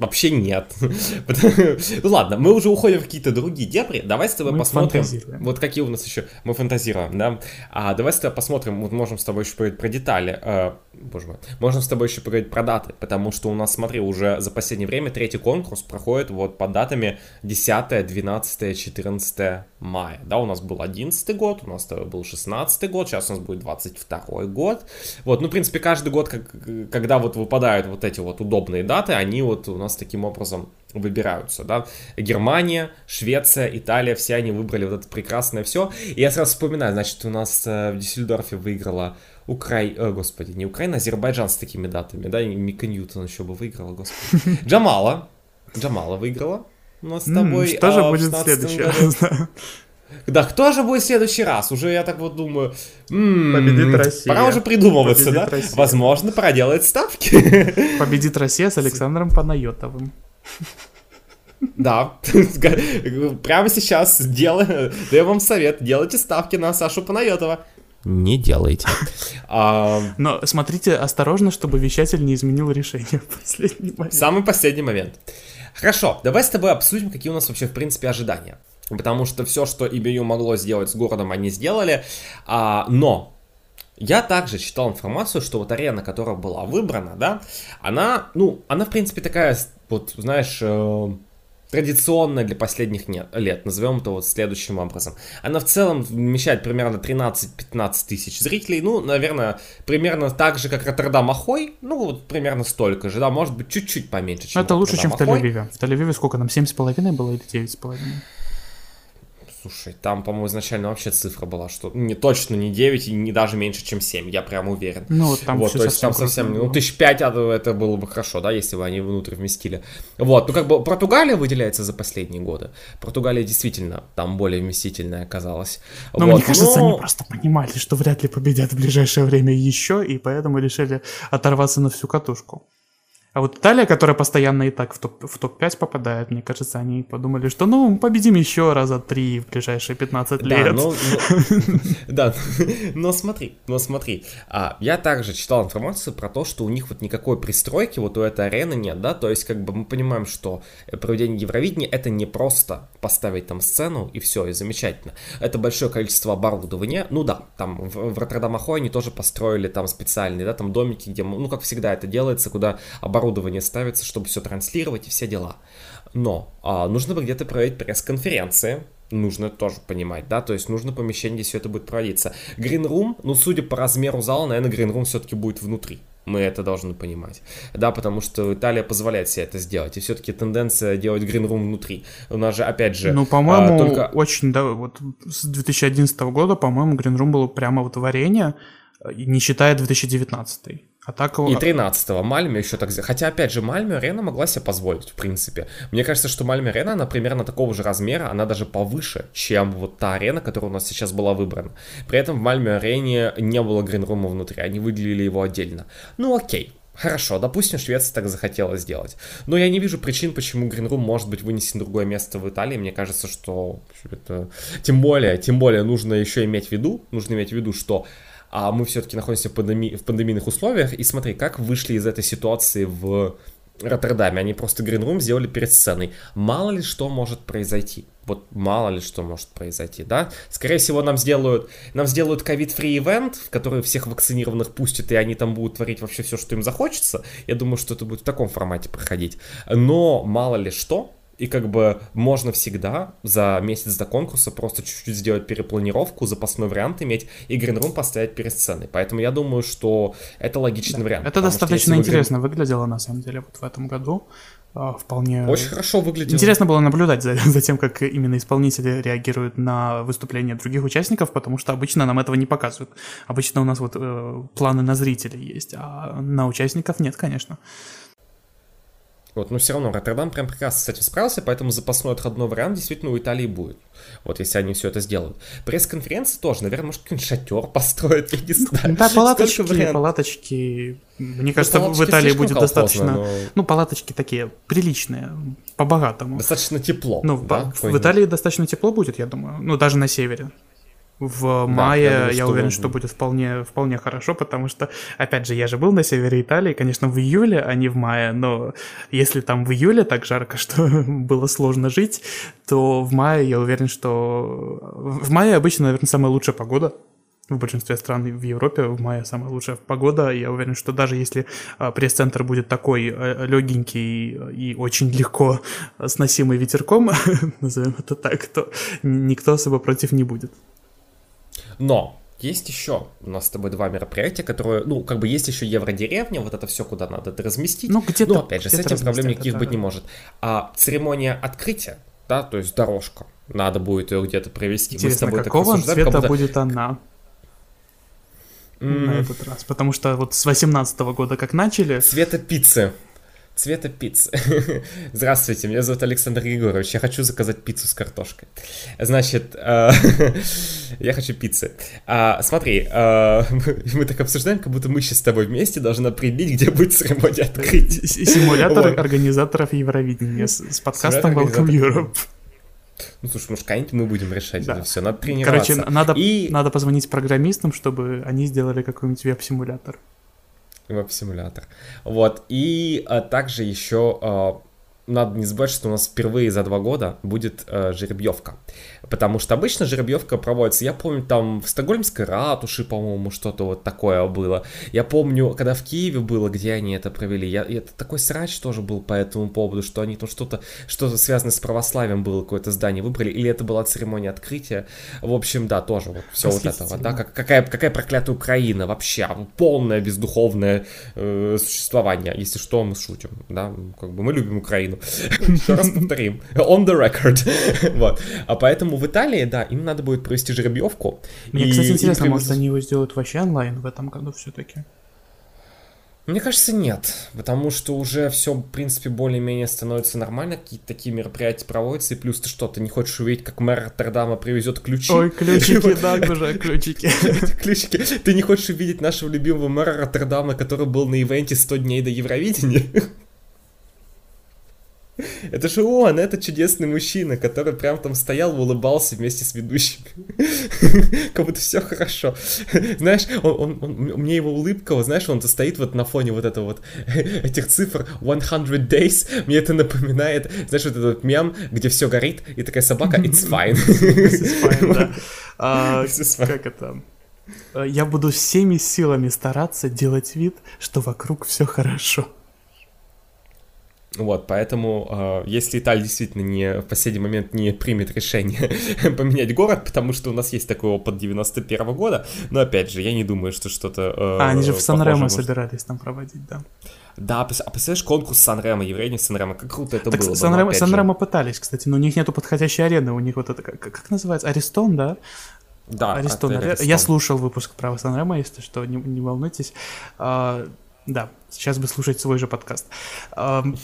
Вообще нет. ну ладно, мы уже уходим в какие-то другие дебри. Давай с тобой мы посмотрим. Вот какие у нас еще. Мы фантазируем, да. А давай с тобой посмотрим. Вот можем с тобой еще поговорить про детали. А, боже мой. Можем с тобой еще поговорить про даты. Потому что у нас, смотри, уже за последнее время третий конкурс проходит вот по датами 10, 12, 14 мая. Да, у нас был 11 год, у нас был 16 год, сейчас у нас будет 22 год. Вот, ну, в принципе, каждый год, как, когда вот выпадают вот эти вот удобные даты, они вот у нас нас таким образом выбираются, да. Германия, Швеция, Италия, все они выбрали вот это прекрасное все. И я сразу вспоминаю, значит, у нас э, в Дюссельдорфе выиграла Украй... О, господи, не Украина, а Азербайджан с такими датами, да, и Мика Ньютон еще бы выиграла, господи. Джамала, Джамала выиграла у нас с тобой. Что а, же будет в следующий раз? Да, кто же будет в следующий раз? Уже я так вот думаю, м-м, победит Россия. Пора уже придумываться, победит да? Россия. Возможно, пора делать ставки. Победит Россия с Александром Панайотовым. Да, прямо сейчас делаю, даю вам совет, делайте ставки на Сашу Панайотова. Не делайте. А... Но смотрите осторожно, чтобы вещатель не изменил решение в последний момент. Самый последний момент. Хорошо, давай с тобой обсудим, какие у нас вообще в принципе ожидания потому что все, что EBU могло сделать с городом, они сделали, а, но я также читал информацию, что вот арена, которая была выбрана, да, она, ну, она, в принципе, такая, вот, знаешь, э, традиционная для последних нет, лет, назовем это вот следующим образом. Она в целом вмещает примерно 13-15 тысяч зрителей, ну, наверное, примерно так же, как Роттердам Ахой, ну, вот примерно столько же, да, может быть, чуть-чуть поменьше, чем Это лучше, чем в Тель-Авиве. В Тель-Авиве сколько там, 7,5 было или 9,5? Слушай, там, по-моему, изначально вообще цифра была, что не точно не 9 и не даже меньше, чем 7, я прям уверен. Ну, вот там вот, то есть там совсем, ну, тысяч пять а, это было бы хорошо, да, если бы они внутрь вместили. Вот, ну, как бы Португалия выделяется за последние годы. Португалия действительно там более вместительная оказалась. Но вот, мне кажется, но... они просто понимали, что вряд ли победят в ближайшее время еще, и поэтому решили оторваться на всю катушку. А вот Италия, которая постоянно и так в, топ, в топ-5 попадает, мне кажется, они подумали, что ну, победим еще раза три в ближайшие 15 лет. Да, но, да, но смотри, но смотри, а, я также читал информацию про то, что у них вот никакой пристройки вот у этой арены нет, да, то есть как бы мы понимаем, что проведение Евровидения это не просто поставить там сцену и все, и замечательно. Это большое количество оборудования, ну да, там в, в они тоже построили там специальные, да, там домики, где, ну как всегда это делается, куда оборудование оборудование ставится, чтобы все транслировать и все дела. Но а, нужно бы где-то проводить пресс-конференции, нужно тоже понимать, да, то есть нужно помещение, где все это будет проводиться. Room, ну, судя по размеру зала, наверное, Green Room все-таки будет внутри. Мы это должны понимать. Да, потому что Италия позволяет себе это сделать. И все-таки тенденция делать Green Room внутри. У нас же, опять же... Ну, по-моему, а, только... очень, да, вот с 2011 года, по-моему, Green Room был прямо вот варенье, не считая 2019. А так... И 13-го Мальме еще так... Хотя, опять же, Мальме Арена могла себе позволить, в принципе. Мне кажется, что Мальме Арена, она примерно такого же размера, она даже повыше, чем вот та арена, которая у нас сейчас была выбрана. При этом в Мальме Арене не было гринрума внутри, они выделили его отдельно. Ну окей, Хорошо, допустим, Швеция так захотела сделать. Но я не вижу причин, почему Room может быть вынесен в другое место в Италии. Мне кажется, что это... Тем более, тем более нужно еще иметь в виду, нужно иметь в виду, что а мы все-таки находимся в, пандеми... в пандемийных условиях, и смотри, как вышли из этой ситуации в Роттердаме. Они просто Room сделали перед сценой. Мало ли что может произойти. Вот мало ли что может произойти, да? Скорее всего, нам сделают, нам сделают ковид-фри ивент, в который всех вакцинированных пустят, и они там будут творить вообще все, что им захочется. Я думаю, что это будет в таком формате проходить. Но мало ли что, и как бы можно всегда за месяц до конкурса просто чуть-чуть сделать перепланировку, запасной вариант иметь и Green поставить перед сценой. Поэтому я думаю, что это логичный да. вариант. Это достаточно интересно Green... выглядело на самом деле вот в этом году. А, вполне... Очень хорошо выглядело. Интересно было наблюдать за, за тем, как именно исполнители реагируют на выступления других участников, потому что обычно нам этого не показывают. Обычно у нас вот э, планы на зрителей есть, а на участников нет, конечно. Вот, но все равно Роттердам прям прекрасно с этим справился, поэтому запасной отходной вариант действительно у Италии будет. Вот, если они все это сделают. Пресс-конференция тоже, наверное, может, какой-нибудь шатер построят, я не знаю. Да, палаточки, палаточки. Мне кажется, ну, в Италии будет достаточно... Но... Ну, палаточки такие приличные, по-богатому. Достаточно тепло. Ну, да, в, в Италии достаточно тепло будет, я думаю. Ну, даже на севере в мае, да, я, думаю, я уверен, что будет вполне, вполне хорошо, потому что, опять же, я же был на севере Италии, конечно, в июле, а не в мае, но если там в июле так жарко, что было сложно жить, то в мае я уверен, что... В мае обычно, наверное, самая лучшая погода, в большинстве стран в Европе в мае самая лучшая погода. Я уверен, что даже если а, пресс-центр будет такой э, легенький и очень легко сносимый ветерком, назовем это так, то никто особо против не будет. Но есть еще у нас с тобой два мероприятия, которые, ну, как бы есть еще Евродеревня, вот это все, куда надо это разместить. Ну, где-то. Но, опять же, с этим проблем никаких это... быть не может. А церемония открытия, да, то есть дорожка, надо будет ее где-то провести. Интересно, Мы с тобой какого цвета будет она? Mm. На этот раз. Потому что вот с 18 года как начали... Цвета пиццы цвета пиццы. Здравствуйте, меня зовут Александр Егорович. Я хочу заказать пиццу с картошкой. Значит, э, я хочу пиццы. А, смотри, э, мы так обсуждаем, как будто мы сейчас с тобой вместе должны определить, где будет церемония открытия. Симулятор организаторов Евровидения с подкастом Welcome Europe. Ну, слушай, может, когда-нибудь мы будем решать да. это все, надо тренироваться. Короче, надо, и... надо позвонить программистам, чтобы они сделали какой-нибудь веб-симулятор веб-симулятор. Вот, и а, также еще а, надо не забывать, что у нас впервые за два года будет э, жеребьевка. Потому что обычно жеребьевка проводится, я помню, там в Стокгольмской ратуши, по-моему, что-то вот такое было. Я помню, когда в Киеве было, где они это провели, я, это такой срач тоже был по этому поводу, что они там что-то, что-то связанное с православием было, какое-то здание выбрали, или это была церемония открытия. В общем, да, тоже вот все вот это вот, да, как, какая, какая проклятая Украина вообще, полное бездуховное э, существование. Если что, мы шутим, да, как бы мы любим Украину. Еще раз повторим. On the record. вот. А поэтому в Италии, да, им надо будет провести жеребьевку. Мне, и, кстати, интересно, может, они его сделают вообще онлайн в этом году все-таки? Мне кажется, нет, потому что уже все, в принципе, более-менее становится нормально, какие-то такие мероприятия проводятся, и плюс ты что, ты не хочешь увидеть, как мэр Роттердама привезет ключи? Ой, ключики, да, уже ключики. Ключики. Ты не хочешь увидеть нашего любимого мэра Роттердама, который был на ивенте 100 дней до Евровидения? Это же он, это чудесный мужчина, который прям там стоял, улыбался вместе с ведущими. Как будто все хорошо. Знаешь, он, он, он, мне его улыбка, знаешь, он стоит вот на фоне вот этого вот этих цифр 100 days. Мне это напоминает, знаешь, вот этот мем, где все горит, и такая собака, it's fine. It's fine, да. А, как это? Я буду всеми силами стараться делать вид, что вокруг все хорошо. Вот, поэтому, э, если Италия действительно не в последний момент не примет решение поменять город, потому что у нас есть такой опыт 91 -го года, но опять же, я не думаю, что что-то... Э, а, они же в Сан-Ремо может... собирались там проводить, да. Да, а представляешь, конкурс Сан-Ремо, евреи Сан-Ремо, как круто это так было. Сан-Ремо, Сан-Ремо пытались, кстати, но у них нету подходящей арены, у них вот это, как, как называется, Аристон, да? Да, Аристон. Аристон. Я слушал выпуск про Сан-Ремо, если что, не, не волнуйтесь. Да, сейчас бы слушать свой же подкаст. В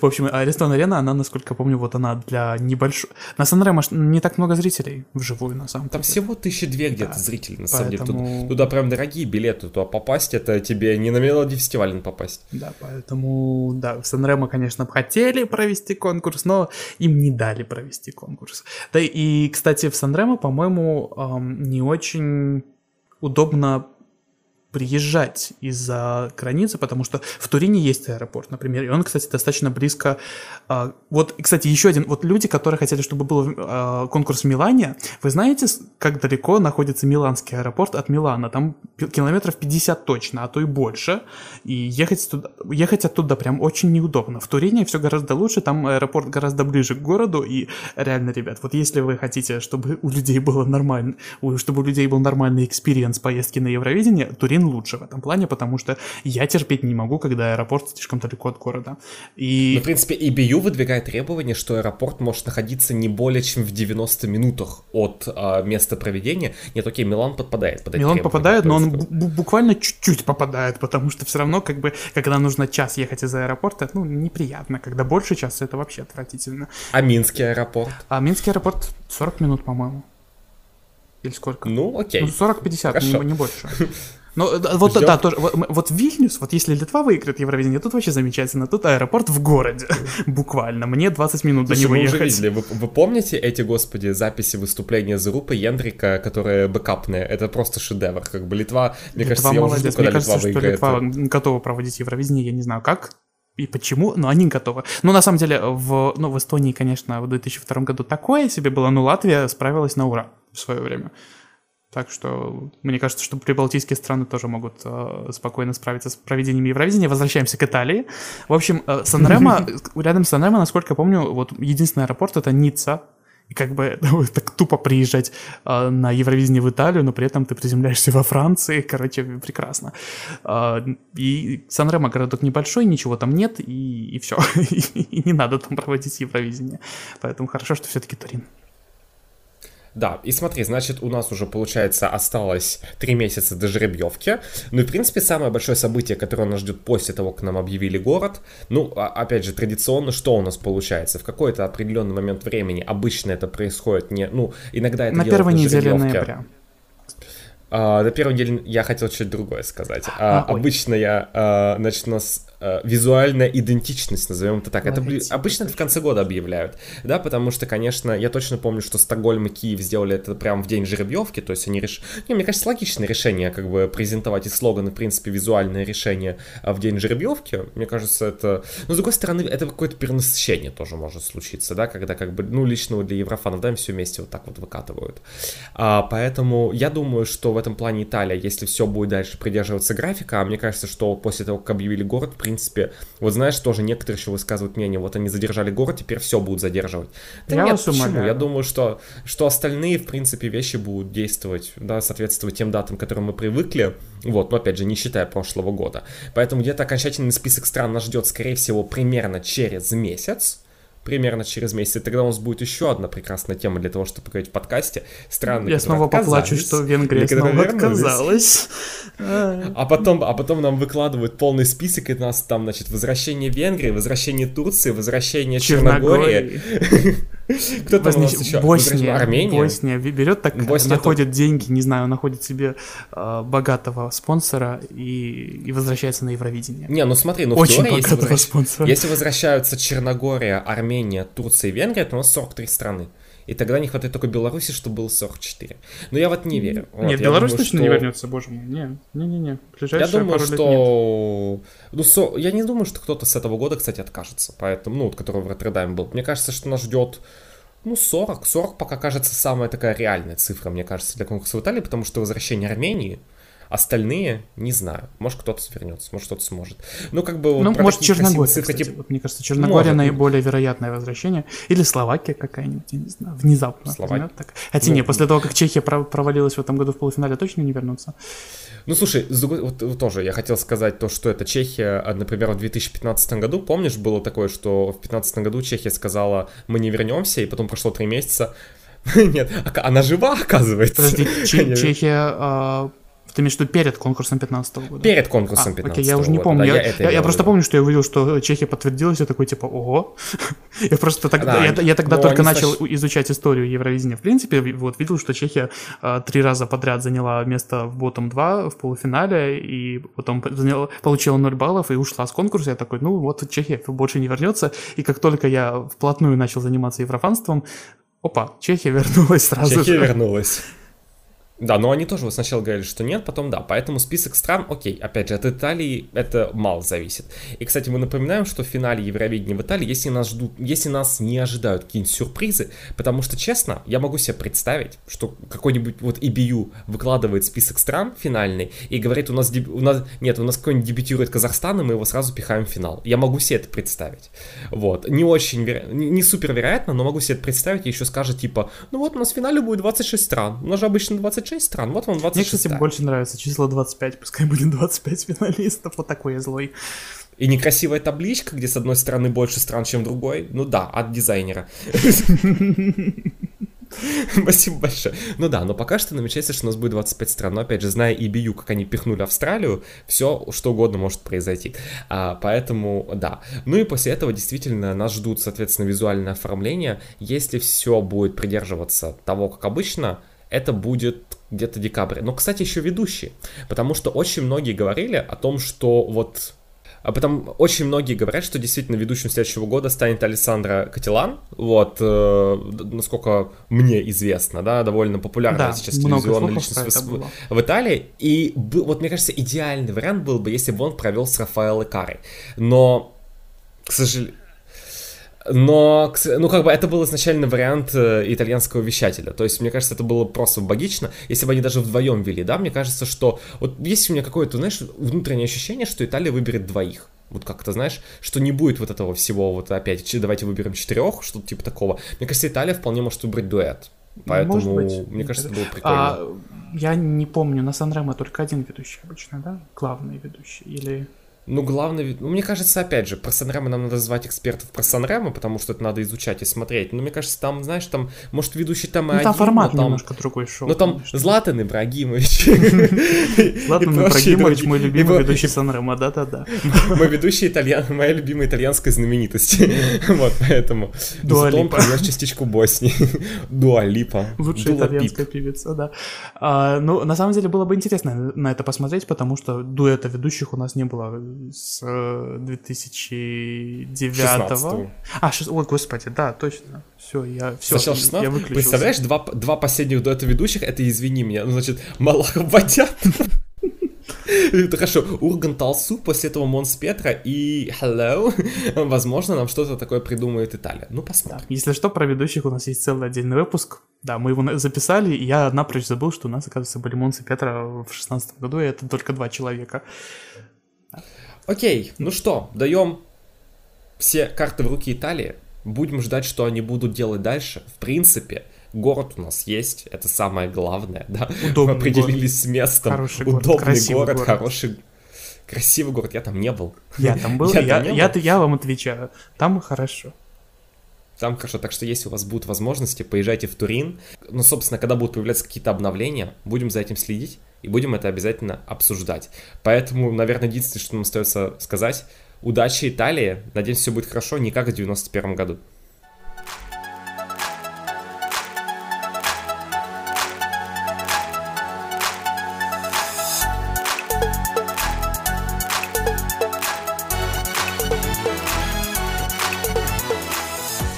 общем, Арестон Арена, она, насколько помню, вот она для небольшой... На Санремо не так много зрителей вживую, на самом деле. Там всего тысячи две где-то зрителей, на самом деле. Туда прям дорогие билеты, туда попасть, это тебе не на Мелоди фестиваль попасть. Да, поэтому, да, в Санремо, конечно, хотели провести конкурс, но им не дали провести конкурс. Да и, кстати, в Санремо, по-моему, не очень удобно приезжать из-за границы, потому что в Турине есть аэропорт, например, и он, кстати, достаточно близко. А, вот, кстати, еще один, вот люди, которые хотели, чтобы был а, конкурс в Милане, вы знаете, как далеко находится Миланский аэропорт от Милана? Там километров 50 точно, а то и больше, и ехать, туда, ехать оттуда прям очень неудобно. В Турине все гораздо лучше, там аэропорт гораздо ближе к городу, и реально, ребят, вот если вы хотите, чтобы у людей было нормально, чтобы у людей был нормальный experience поездки на Евровидение, Турин лучше в этом плане, потому что я терпеть не могу, когда аэропорт слишком далеко от города. И... Ну, в принципе, EBU выдвигает требование, что аэропорт может находиться не более чем в 90 минутах от а, места проведения. Нет, окей, Милан подпадает под Милан попадает, но он буквально чуть-чуть попадает, потому что все равно, как бы, когда нужно час ехать из аэропорта, ну, неприятно. Когда больше часа, это вообще отвратительно. А Минский аэропорт? А Минский аэропорт 40 минут, по-моему. Или сколько? Ну, окей. Ну, 40-50, не, не больше. Ну, вот, Ждем. да, тоже, вот, вот Вильнюс, вот если Литва выиграет Евровидение, тут вообще замечательно. Тут аэропорт в городе, буквально. Мне 20 минут Слушай, до него мы ехать. Уже видели. Вы, вы помните эти, господи, записи выступления Зарупа Ендрика, которые бэкапные? Это просто шедевр. Как бы Литва, мне Литва кажется, молодец. я уже жду, мне кажется, Литва выиграет. Что Литва готова проводить Евровидение, я не знаю как, и почему, но они готовы. Ну, на самом деле, в, ну, в Эстонии, конечно, в 2002 году такое себе было, но Латвия справилась на ура в свое время. Так что мне кажется, что прибалтийские страны тоже могут э, спокойно справиться с проведением Евровидения. Возвращаемся к Италии. В общем, э, Санремо, рядом с Санремо, насколько я помню, вот единственный аэропорт это Ницца. И как бы так тупо приезжать э, на Евровидение в Италию, но при этом ты приземляешься во Франции. Короче, прекрасно. Э, и Сан-Ремо городок небольшой, ничего там нет, и, и все. и не надо там проводить Евровидение. Поэтому хорошо, что все-таки Турин. Да, и смотри, значит, у нас уже, получается, осталось три месяца до жеребьевки. Ну и, в принципе, самое большое событие, которое нас ждет после того, как нам объявили город, ну, а, опять же, традиционно, что у нас получается? В какой-то определенный момент времени обычно это происходит не, ну, иногда это На первой неделе ноября. Uh, на первой неделе я хотел что-то другое сказать. Uh, а, обычно я, uh, значит, у нас Э, визуальная идентичность, назовем это так. Это обычно это в конце года объявляют, да, потому что, конечно, я точно помню, что Стокгольм и Киев сделали это прямо в день жеребьевки, то есть они решили... Не, мне кажется, логичное решение, как бы презентовать и слоганы, в принципе, визуальное решение а, в день жеребьевки. Мне кажется, это... Но, с другой стороны, это какое-то перенасыщение тоже может случиться, да, когда как бы, ну, личного для еврофанов, да, все вместе вот так вот выкатывают. А, поэтому я думаю, что в этом плане Италия, если все будет дальше придерживаться графика, а мне кажется, что после того, как объявили город, принципе, вот знаешь, тоже некоторые еще высказывают мнение, вот они задержали город, теперь все будут задерживать. Да я нет, почему? Умоляю. Я думаю, что, что остальные, в принципе, вещи будут действовать, да, соответствовать тем датам, к которым мы привыкли, вот, но опять же, не считая прошлого года. Поэтому где-то окончательный список стран нас ждет, скорее всего, примерно через месяц, примерно через месяц. И тогда у нас будет еще одна прекрасная тема для того, чтобы поговорить в подкасте. Страны, Я снова поплачу, что Венгрия снова отказалась. А потом, а потом нам выкладывают полный список, и нас там, значит, возвращение Венгрии, возвращение Турции, возвращение Черногории. Кто там у нас еще? Босния. Армения? Босния берет так, находит деньги, не знаю, находит себе э, богатого спонсора и, и возвращается на Евровидение. Не, ну смотри, ну Очень теории, если возвращаются Черногория, Армения, Турция и Венгрия, то у нас 43 страны. И тогда не хватает только Беларуси, чтобы было 44. Но я вот не верю. Вот, нет, Беларусь думаю, точно что... не вернется, боже мой. Не, не, не, не. Я думаю, что... Ну, со... Я не думаю, что кто-то с этого года, кстати, откажется. Поэтому, ну, вот, который в Роттердаме был. Мне кажется, что нас ждет ну, 40. 40 пока кажется самая такая реальная цифра, мне кажется, для конкурса в Италии, потому что возвращение Армении, Остальные, не знаю. Может, кто-то свернется, может, кто-то сможет. Ну, как бы... Ну, может, Черногория, цифры, кстати. Типа... Вот, мне кажется, Черногория может наиболее вероятное возвращение. Или Словакия какая-нибудь, я не знаю, внезапно. Словакия. Так. Хотя ну, не, после того, как Чехия провалилась в этом году в полуфинале, точно не вернутся. Ну, слушай, вот, вот тоже я хотел сказать то, что это Чехия, а, например, в 2015 году, помнишь, было такое, что в 2015 году Чехия сказала, мы не вернемся, и потом прошло три месяца, нет, она жива, оказывается. Подожди, Чехия Ты имеешь в виду перед конкурсом 15 года? Перед конкурсом а, 15 окей, я уже не помню. Да, я, я, я, я просто помню, что я увидел, что Чехия подтвердилась, я такой, типа, ого. я просто тогда, да, я, я тогда только начал снач... изучать историю Евровидения. В принципе, вот видел, что Чехия а, три раза подряд заняла место в ботом 2 в полуфинале, и потом заняла, получила 0 баллов и ушла с конкурса. Я такой, ну вот Чехия больше не вернется. И как только я вплотную начал заниматься еврофанством, опа, Чехия вернулась сразу Чехия же. вернулась. Да, но они тоже вот сначала говорили, что нет, потом да. Поэтому список стран, окей, опять же, от Италии это мало зависит. И, кстати, мы напоминаем, что в финале Евровидения в Италии, если нас ждут, если нас не ожидают какие-нибудь сюрпризы, потому что, честно, я могу себе представить, что какой-нибудь вот EBU выкладывает список стран финальный и говорит, у нас, у нас нет, у нас какой-нибудь дебютирует Казахстан, и мы его сразу пихаем в финал. Я могу себе это представить. Вот. Не очень, веро... не супер вероятно, но могу себе это представить, и еще скажет, типа, ну вот у нас в финале будет 26 стран, у нас же обычно 20 26 стран, вот вам 26. Мне, кстати, больше нравится число 25, пускай будет 25 финалистов, вот такой я злой. И некрасивая табличка, где с одной стороны больше стран, чем другой. Ну да, от дизайнера. Спасибо большое. Ну да, но пока что намечается, что у нас будет 25 стран. Но опять же, зная EBU, как они пихнули Австралию, все что угодно может произойти. А, поэтому да. Ну и после этого действительно нас ждут, соответственно, визуальное оформление. Если все будет придерживаться того, как обычно, это будет где-то декабрь. Но, кстати, еще ведущие, потому что очень многие говорили о том, что вот а потом очень многие говорят, что действительно ведущим следующего года станет Александра Катилан. Вот, э, насколько мне известно, да, довольно популярная да, сейчас телевизионная личность в, в Италии. И вот, мне кажется, идеальный вариант был бы, если бы он провел с Рафаэло Карой. Но, к сожалению но, ну, как бы это был изначально вариант э, итальянского вещателя. То есть, мне кажется, это было просто богично, если бы они даже вдвоем вели, да. Мне кажется, что вот есть у меня какое-то, знаешь, внутреннее ощущение, что Италия выберет двоих. Вот как-то, знаешь, что не будет вот этого всего, вот опять, давайте выберем четырех, что-то типа такого. Мне кажется, Италия вполне может выбрать дуэт. Поэтому, быть. мне кажется, это было прикольно. А, я не помню, на Сан только один ведущий обычно, да? Главный ведущий или... Ну, главное, ну, мне кажется, опять же, про Санремо нам надо звать экспертов про Санремо, потому что это надо изучать и смотреть. Но мне кажется, там, знаешь, там, может, ведущий там и ну, один, там формат но там, немножко другой шоу. Ну, там конечно. Златан Ибрагимович. Златан Ибрагимович, мой любимый ведущий Санремо, да-да-да. Мой ведущий итальян, моя любимая итальянская знаменитость. Вот, поэтому. Зато он привез частичку Боснии. Дуалипа. Лучшая итальянская певица, да. А, ну, на самом деле, было бы интересно на это посмотреть, потому что дуэта ведущих у нас не было с 2009 -го. А, шест... ой, господи, да, точно. Все, я все, Сначала 16? я выключился. Представляешь, два, два последних до этого ведущих, это извини меня, ну, значит, Малахов Бадян. Это хорошо. Ургант Алсу, после этого Монс Петра и Hello. Возможно, нам что-то такое придумает Италия. Ну, посмотрим. Да. Если что, про ведущих у нас есть целый отдельный выпуск. Да, мы его записали, и я напрочь забыл, что у нас, оказывается, были Монс и Петра в шестнадцатом году, и это только два человека. Окей, ну что, даем все карты в руки Италии. Будем ждать, что они будут делать дальше. В принципе, город у нас есть, это самое главное, да. Удобный Мы определились город. с местом. Хороший Удобный город, город, город, хороший, красивый город. Я там не был. Я там был, я, я, я, я, я вам отвечаю, там хорошо. Там хорошо, так что если у вас будут возможности, поезжайте в Турин. Ну, собственно, когда будут появляться какие-то обновления, будем за этим следить и будем это обязательно обсуждать. Поэтому, наверное, единственное, что нам остается сказать, удачи Италии, надеюсь, все будет хорошо, не как в 91 году.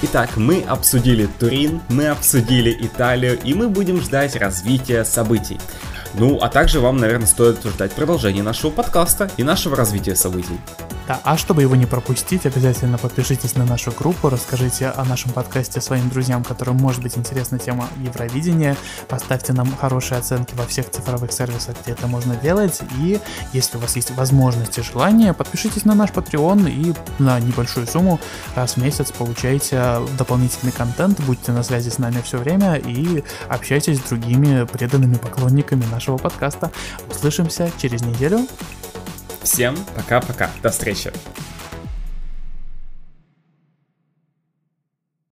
Итак, мы обсудили Турин, мы обсудили Италию, и мы будем ждать развития событий. Ну, а также вам, наверное, стоит ждать продолжения нашего подкаста и нашего развития событий. Да, а чтобы его не пропустить, обязательно подпишитесь на нашу группу, расскажите о нашем подкасте своим друзьям, которым может быть интересна тема Евровидения, поставьте нам хорошие оценки во всех цифровых сервисах, где это можно делать, и если у вас есть возможность и желание, подпишитесь на наш Patreon и на небольшую сумму раз в месяц получаете дополнительный контент, будьте на связи с нами все время и общайтесь с другими преданными поклонниками нашего подкаста. Услышимся через неделю. Всем пока-пока. До встречи.